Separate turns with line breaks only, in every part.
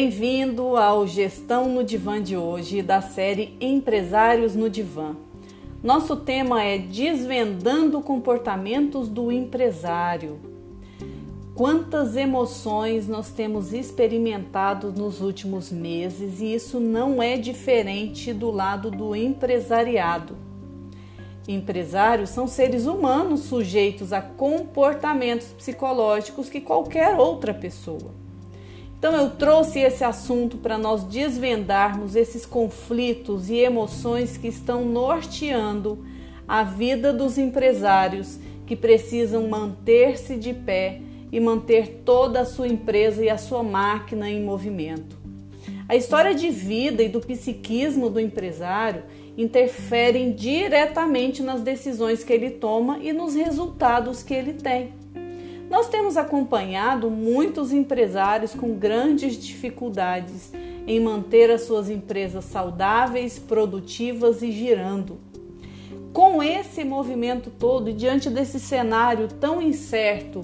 Bem-vindo ao Gestão no Divã de hoje, da série Empresários no Divã. Nosso tema é Desvendando comportamentos do empresário. Quantas emoções nós temos experimentado nos últimos meses e isso não é diferente do lado do empresariado. Empresários são seres humanos sujeitos a comportamentos psicológicos que qualquer outra pessoa. Então eu trouxe esse assunto para nós desvendarmos esses conflitos e emoções que estão norteando a vida dos empresários que precisam manter-se de pé e manter toda a sua empresa e a sua máquina em movimento. A história de vida e do psiquismo do empresário interferem diretamente nas decisões que ele toma e nos resultados que ele tem. Nós temos acompanhado muitos empresários com grandes dificuldades em manter as suas empresas saudáveis, produtivas e girando. Com esse movimento todo e diante desse cenário tão incerto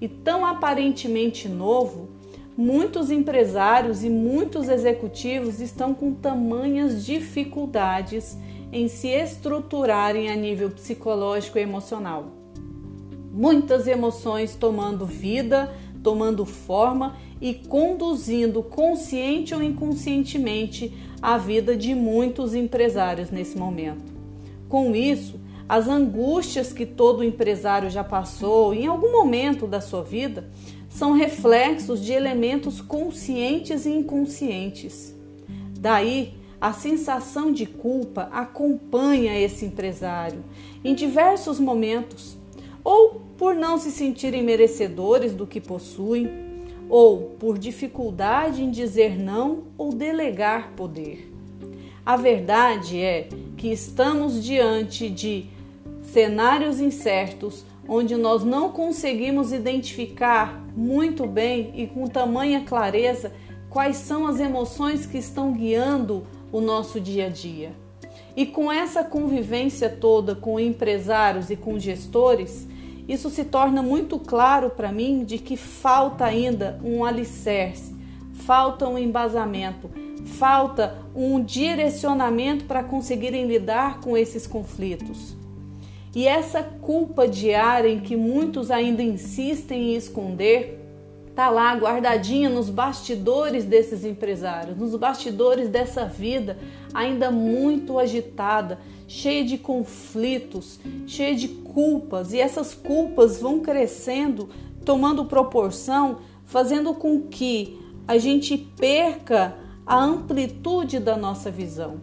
e tão aparentemente novo, muitos empresários e muitos executivos estão com tamanhas dificuldades em se estruturarem a nível psicológico e emocional. Muitas emoções tomando vida, tomando forma e conduzindo consciente ou inconscientemente a vida de muitos empresários nesse momento. Com isso, as angústias que todo empresário já passou em algum momento da sua vida são reflexos de elementos conscientes e inconscientes. Daí, a sensação de culpa acompanha esse empresário em diversos momentos, ou por não se sentirem merecedores do que possuem, ou por dificuldade em dizer não ou delegar poder. A verdade é que estamos diante de cenários incertos onde nós não conseguimos identificar muito bem e com tamanha clareza quais são as emoções que estão guiando o nosso dia a dia. E com essa convivência toda com empresários e com gestores, isso se torna muito claro para mim de que falta ainda um alicerce, falta um embasamento, falta um direcionamento para conseguirem lidar com esses conflitos. E essa culpa diária em que muitos ainda insistem em esconder está lá guardadinha nos bastidores desses empresários, nos bastidores dessa vida ainda muito agitada, cheia de conflitos, cheia de culpas, e essas culpas vão crescendo, tomando proporção, fazendo com que a gente perca a amplitude da nossa visão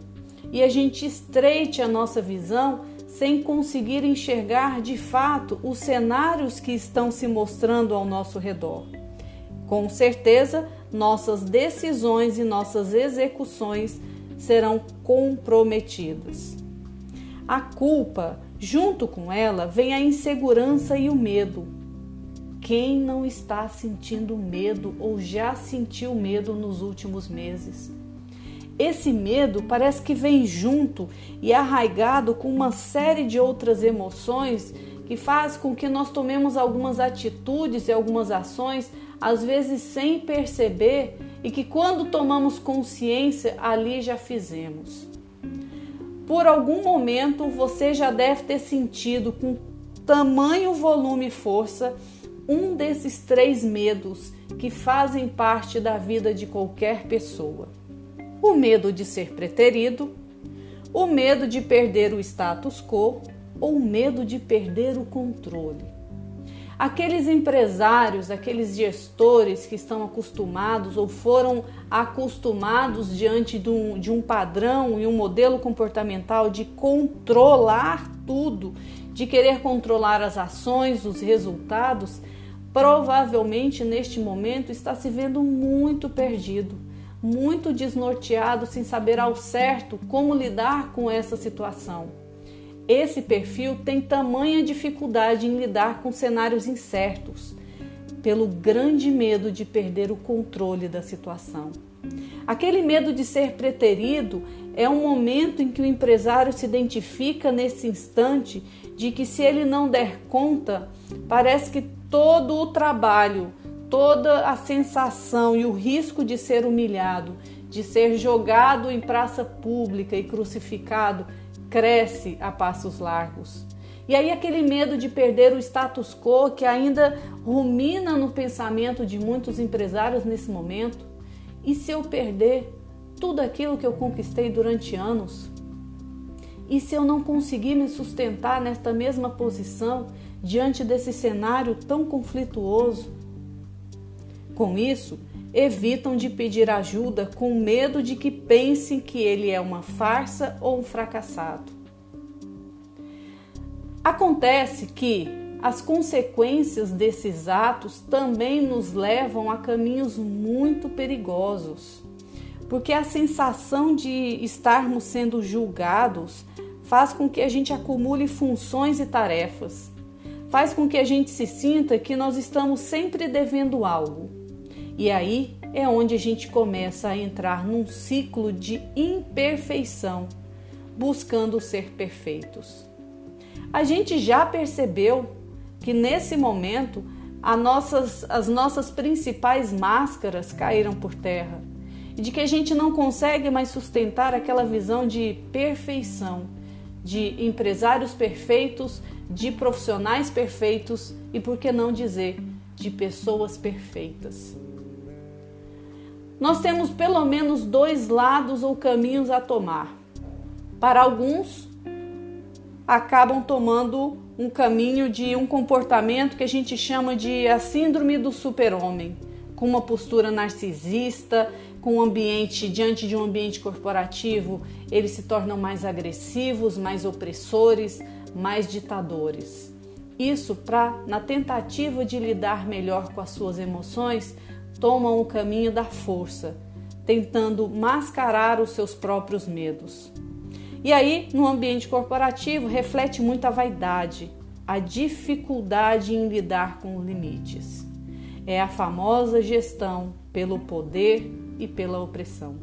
e a gente estreite a nossa visão sem conseguir enxergar de fato os cenários que estão se mostrando ao nosso redor. Com certeza, nossas decisões e nossas execuções serão comprometidas. A culpa, junto com ela, vem a insegurança e o medo. Quem não está sentindo medo ou já sentiu medo nos últimos meses? Esse medo parece que vem junto e arraigado com uma série de outras emoções que faz com que nós tomemos algumas atitudes e algumas ações, às vezes sem perceber, e que quando tomamos consciência, ali já fizemos. Por algum momento você já deve ter sentido com tamanho volume e força um desses três medos que fazem parte da vida de qualquer pessoa o medo de ser preterido, o medo de perder o status quo ou medo de perder o controle. Aqueles empresários, aqueles gestores que estão acostumados ou foram acostumados diante de um, de um padrão e um modelo comportamental de controlar tudo, de querer controlar as ações, os resultados, provavelmente neste momento está se vendo muito perdido muito desnorteado, sem saber ao certo como lidar com essa situação. Esse perfil tem tamanha dificuldade em lidar com cenários incertos, pelo grande medo de perder o controle da situação. Aquele medo de ser preterido é um momento em que o empresário se identifica nesse instante de que se ele não der conta, parece que todo o trabalho toda a sensação e o risco de ser humilhado, de ser jogado em praça pública e crucificado, cresce a passos largos. E aí aquele medo de perder o status quo que ainda rumina no pensamento de muitos empresários nesse momento. E se eu perder tudo aquilo que eu conquistei durante anos? E se eu não conseguir me sustentar nesta mesma posição diante desse cenário tão conflituoso? Com isso, evitam de pedir ajuda com medo de que pensem que ele é uma farsa ou um fracassado. Acontece que as consequências desses atos também nos levam a caminhos muito perigosos, porque a sensação de estarmos sendo julgados faz com que a gente acumule funções e tarefas, faz com que a gente se sinta que nós estamos sempre devendo algo. E aí é onde a gente começa a entrar num ciclo de imperfeição, buscando ser perfeitos. A gente já percebeu que nesse momento nossas, as nossas principais máscaras caíram por terra e de que a gente não consegue mais sustentar aquela visão de perfeição, de empresários perfeitos, de profissionais perfeitos e, por que não dizer, de pessoas perfeitas. Nós temos pelo menos dois lados ou caminhos a tomar. Para alguns, acabam tomando um caminho de um comportamento que a gente chama de a síndrome do super-homem, com uma postura narcisista, com um ambiente diante de um ambiente corporativo, eles se tornam mais agressivos, mais opressores, mais ditadores. Isso para na tentativa de lidar melhor com as suas emoções, tomam o caminho da força, tentando mascarar os seus próprios medos. E aí, no ambiente corporativo, reflete muito a vaidade, a dificuldade em lidar com os limites. É a famosa gestão pelo poder e pela opressão.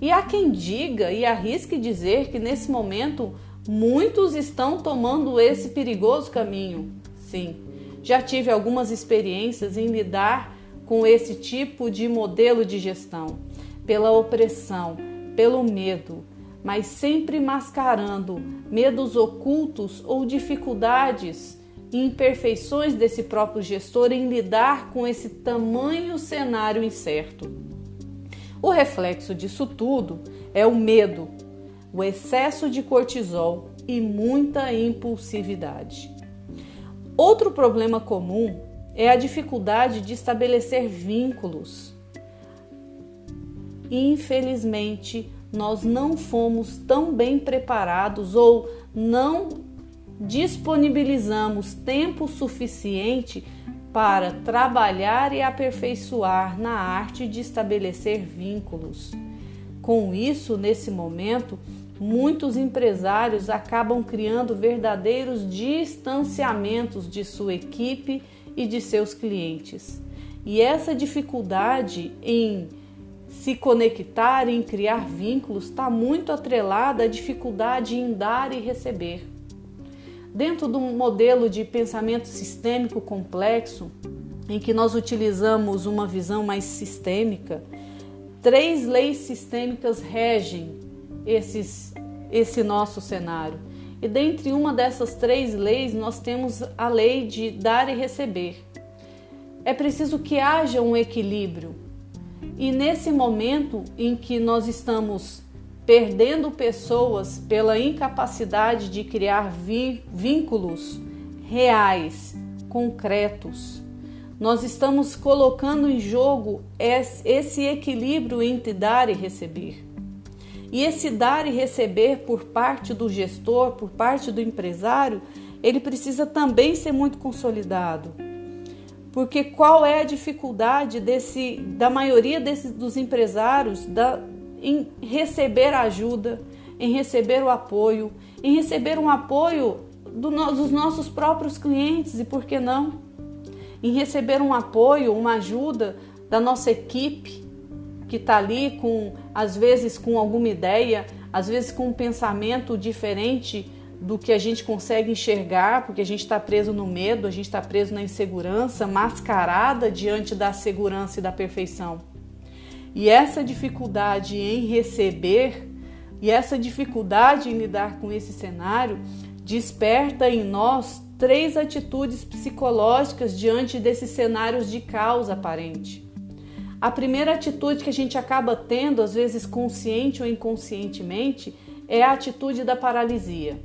E há quem diga e arrisque dizer que nesse momento muitos estão tomando esse perigoso caminho. Sim, já tive algumas experiências em lidar com esse tipo de modelo de gestão, pela opressão, pelo medo, mas sempre mascarando medos ocultos ou dificuldades e imperfeições desse próprio gestor em lidar com esse tamanho cenário incerto. O reflexo disso tudo é o medo, o excesso de cortisol e muita impulsividade. Outro problema comum é a dificuldade de estabelecer vínculos. Infelizmente, nós não fomos tão bem preparados ou não disponibilizamos tempo suficiente para trabalhar e aperfeiçoar na arte de estabelecer vínculos. Com isso, nesse momento, muitos empresários acabam criando verdadeiros distanciamentos de sua equipe e de seus clientes. E essa dificuldade em se conectar, em criar vínculos, está muito atrelada à dificuldade em dar e receber. Dentro do modelo de pensamento sistêmico complexo, em que nós utilizamos uma visão mais sistêmica, três leis sistêmicas regem esses, esse nosso cenário. E dentre uma dessas três leis, nós temos a lei de dar e receber. É preciso que haja um equilíbrio e nesse momento em que nós estamos perdendo pessoas pela incapacidade de criar vínculos reais, concretos, nós estamos colocando em jogo esse equilíbrio entre dar e receber. E esse dar e receber por parte do gestor, por parte do empresário, ele precisa também ser muito consolidado. Porque qual é a dificuldade desse, da maioria desses, dos empresários da, em receber ajuda, em receber o apoio, em receber um apoio do, dos nossos próprios clientes e por que não? Em receber um apoio, uma ajuda da nossa equipe que está ali com, às vezes, com alguma ideia, às vezes com um pensamento diferente do que a gente consegue enxergar, porque a gente está preso no medo, a gente está preso na insegurança, mascarada diante da segurança e da perfeição. E essa dificuldade em receber e essa dificuldade em lidar com esse cenário desperta em nós três atitudes psicológicas diante desses cenários de causa aparente. A primeira atitude que a gente acaba tendo, às vezes consciente ou inconscientemente, é a atitude da paralisia.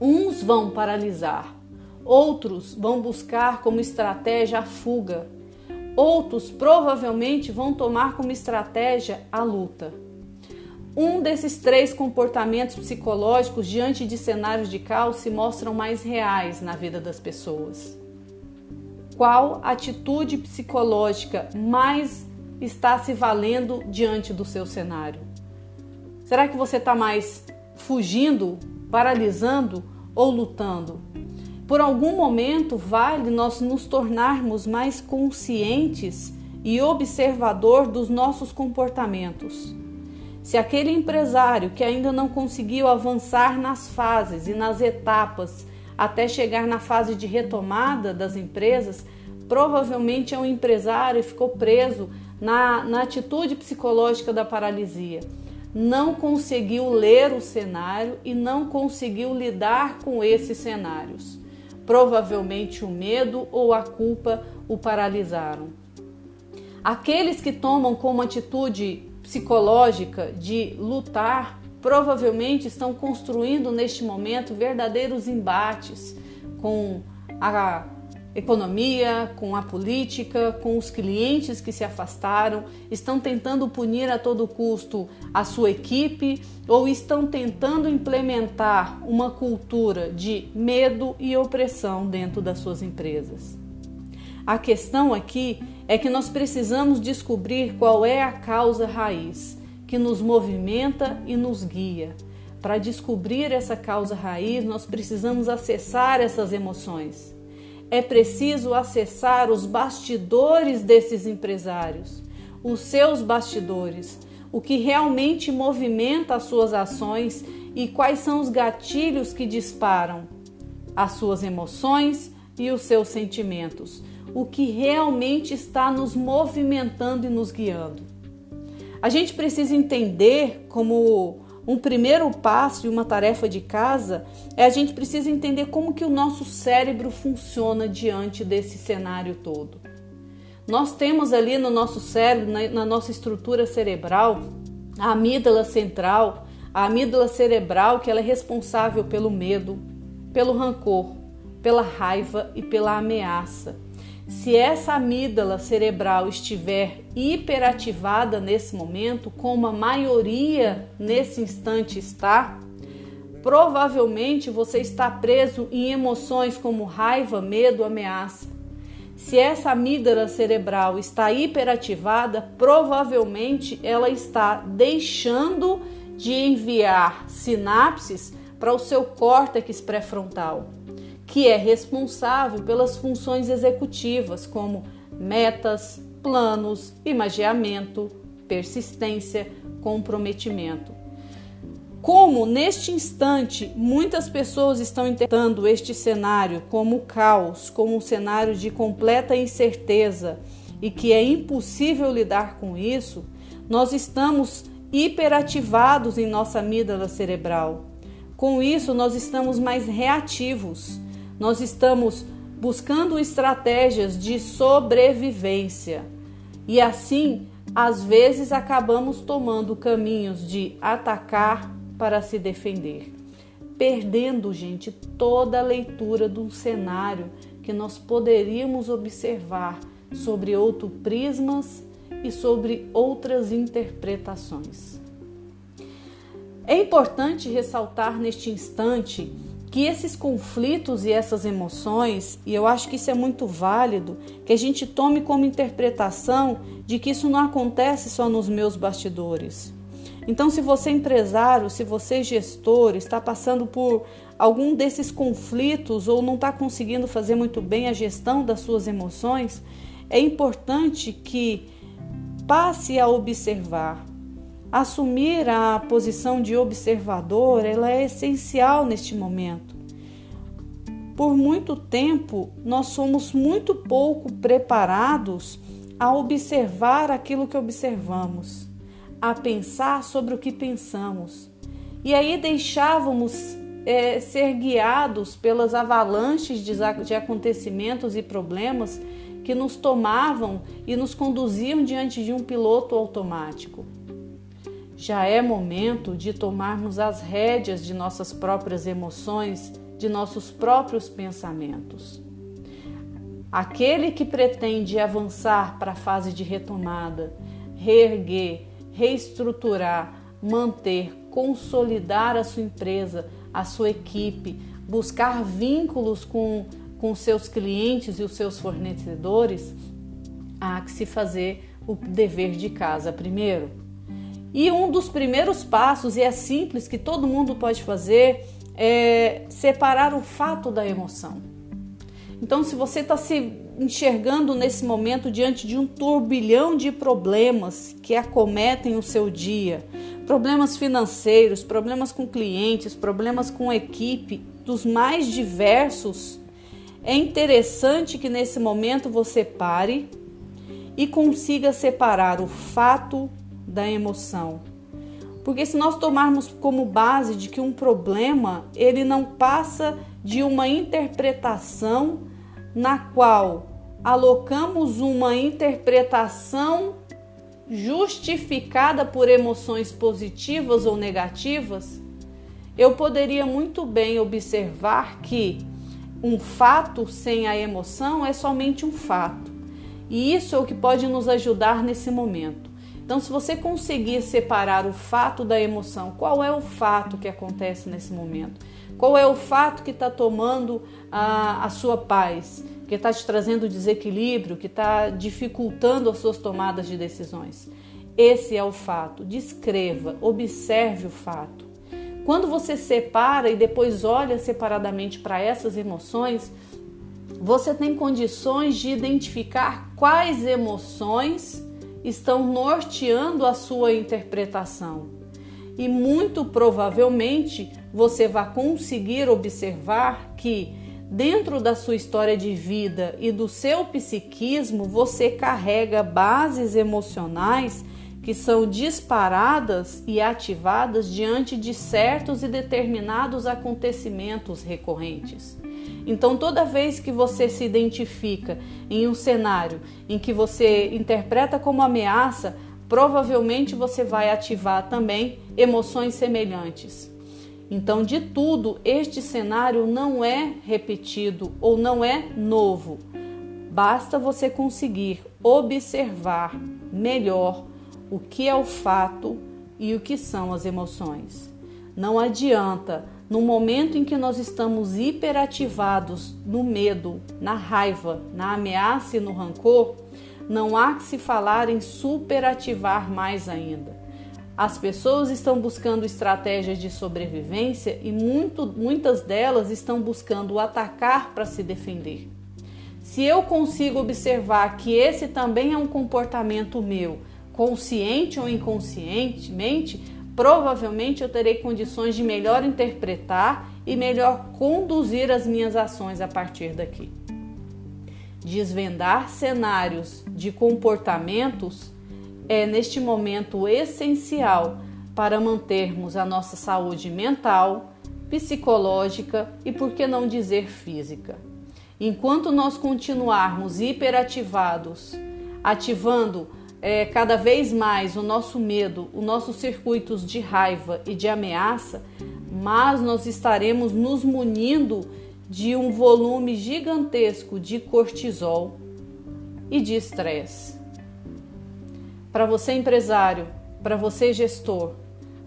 Uns vão paralisar, outros vão buscar como estratégia a fuga, outros provavelmente vão tomar como estratégia a luta. Um desses três comportamentos psicológicos diante de cenários de caos se mostram mais reais na vida das pessoas. Qual atitude psicológica mais está se valendo diante do seu cenário? Será que você está mais fugindo, paralisando ou lutando? Por algum momento vale nós nos tornarmos mais conscientes e observador dos nossos comportamentos. Se aquele empresário que ainda não conseguiu avançar nas fases e nas etapas até chegar na fase de retomada das empresas, provavelmente é um empresário e ficou preso na, na atitude psicológica da paralisia não conseguiu ler o cenário e não conseguiu lidar com esses cenários. Provavelmente o medo ou a culpa o paralisaram. Aqueles que tomam como atitude psicológica de lutar, provavelmente estão construindo neste momento verdadeiros embates com a economia, com a política, com os clientes que se afastaram, estão tentando punir a todo custo a sua equipe ou estão tentando implementar uma cultura de medo e opressão dentro das suas empresas. A questão aqui é que nós precisamos descobrir qual é a causa raiz que nos movimenta e nos guia. Para descobrir essa causa raiz, nós precisamos acessar essas emoções é preciso acessar os bastidores desses empresários, os seus bastidores, o que realmente movimenta as suas ações e quais são os gatilhos que disparam as suas emoções e os seus sentimentos, o que realmente está nos movimentando e nos guiando. A gente precisa entender como um primeiro passo e uma tarefa de casa é a gente precisa entender como que o nosso cérebro funciona diante desse cenário todo. Nós temos ali no nosso cérebro, na, na nossa estrutura cerebral, a amígdala central, a amígdala cerebral que ela é responsável pelo medo, pelo rancor, pela raiva e pela ameaça. Se essa amígdala cerebral estiver hiperativada nesse momento, como a maioria nesse instante está, provavelmente você está preso em emoções como raiva, medo, ameaça. Se essa amígdala cerebral está hiperativada, provavelmente ela está deixando de enviar sinapses para o seu córtex pré-frontal que é responsável pelas funções executivas, como metas, planos, imagiamento, persistência, comprometimento. Como neste instante muitas pessoas estão interpretando este cenário como caos, como um cenário de completa incerteza e que é impossível lidar com isso, nós estamos hiperativados em nossa amígdala cerebral. Com isso, nós estamos mais reativos nós estamos buscando estratégias de sobrevivência e assim, às vezes, acabamos tomando caminhos de atacar para se defender, perdendo, gente, toda a leitura do cenário que nós poderíamos observar sobre outros prismas e sobre outras interpretações. É importante ressaltar neste instante que esses conflitos e essas emoções, e eu acho que isso é muito válido, que a gente tome como interpretação de que isso não acontece só nos meus bastidores. Então, se você é empresário, se você é gestor, está passando por algum desses conflitos ou não está conseguindo fazer muito bem a gestão das suas emoções, é importante que passe a observar assumir a posição de observador, ela é essencial neste momento. Por muito tempo, nós somos muito pouco preparados a observar aquilo que observamos, a pensar sobre o que pensamos. E aí deixávamos é, ser guiados pelas avalanches de, de acontecimentos e problemas que nos tomavam e nos conduziam diante de um piloto automático. Já é momento de tomarmos as rédeas de nossas próprias emoções, de nossos próprios pensamentos. Aquele que pretende avançar para a fase de retomada, reerguer, reestruturar, manter, consolidar a sua empresa, a sua equipe, buscar vínculos com, com seus clientes e os seus fornecedores, há que se fazer o dever de casa primeiro. E um dos primeiros passos, e é simples, que todo mundo pode fazer, é separar o fato da emoção. Então, se você está se enxergando nesse momento diante de um turbilhão de problemas que acometem o seu dia, problemas financeiros, problemas com clientes, problemas com equipe, dos mais diversos, é interessante que nesse momento você pare e consiga separar o fato da emoção. Porque se nós tomarmos como base de que um problema, ele não passa de uma interpretação na qual alocamos uma interpretação justificada por emoções positivas ou negativas, eu poderia muito bem observar que um fato sem a emoção é somente um fato. E isso é o que pode nos ajudar nesse momento. Então, se você conseguir separar o fato da emoção, qual é o fato que acontece nesse momento? Qual é o fato que está tomando a, a sua paz? que está te trazendo desequilíbrio, que está dificultando as suas tomadas de decisões. Esse é o fato. Descreva, observe o fato. Quando você separa e depois olha separadamente para essas emoções, você tem condições de identificar quais emoções estão norteando a sua interpretação. E muito provavelmente você vai conseguir observar que Dentro da sua história de vida e do seu psiquismo, você carrega bases emocionais que são disparadas e ativadas diante de certos e determinados acontecimentos recorrentes. Então, toda vez que você se identifica em um cenário em que você interpreta como ameaça, provavelmente você vai ativar também emoções semelhantes. Então, de tudo, este cenário não é repetido ou não é novo. Basta você conseguir observar melhor o que é o fato e o que são as emoções. Não adianta, no momento em que nós estamos hiperativados no medo, na raiva, na ameaça e no rancor, não há que se falar em superativar mais ainda. As pessoas estão buscando estratégias de sobrevivência e muito, muitas delas estão buscando atacar para se defender. Se eu consigo observar que esse também é um comportamento meu, consciente ou inconscientemente, provavelmente eu terei condições de melhor interpretar e melhor conduzir as minhas ações a partir daqui. Desvendar cenários de comportamentos é neste momento essencial para mantermos a nossa saúde mental, psicológica e, por que não dizer, física. Enquanto nós continuarmos hiperativados, ativando é, cada vez mais o nosso medo, os nossos circuitos de raiva e de ameaça, mas nós estaremos nos munindo de um volume gigantesco de cortisol e de estresse. Para você, empresário, para você, gestor,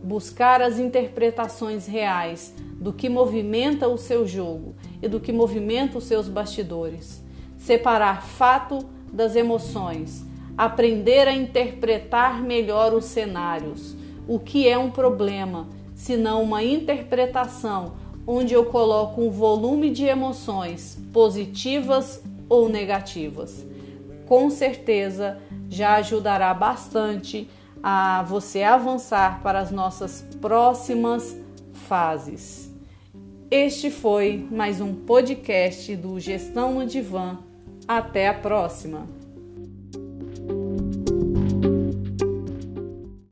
buscar as interpretações reais do que movimenta o seu jogo e do que movimenta os seus bastidores. Separar fato das emoções, aprender a interpretar melhor os cenários. O que é um problema, se não uma interpretação onde eu coloco um volume de emoções positivas ou negativas. Com certeza, já ajudará bastante a você avançar para as nossas próximas fases. Este foi mais um podcast do Gestão no Divã. Até a próxima!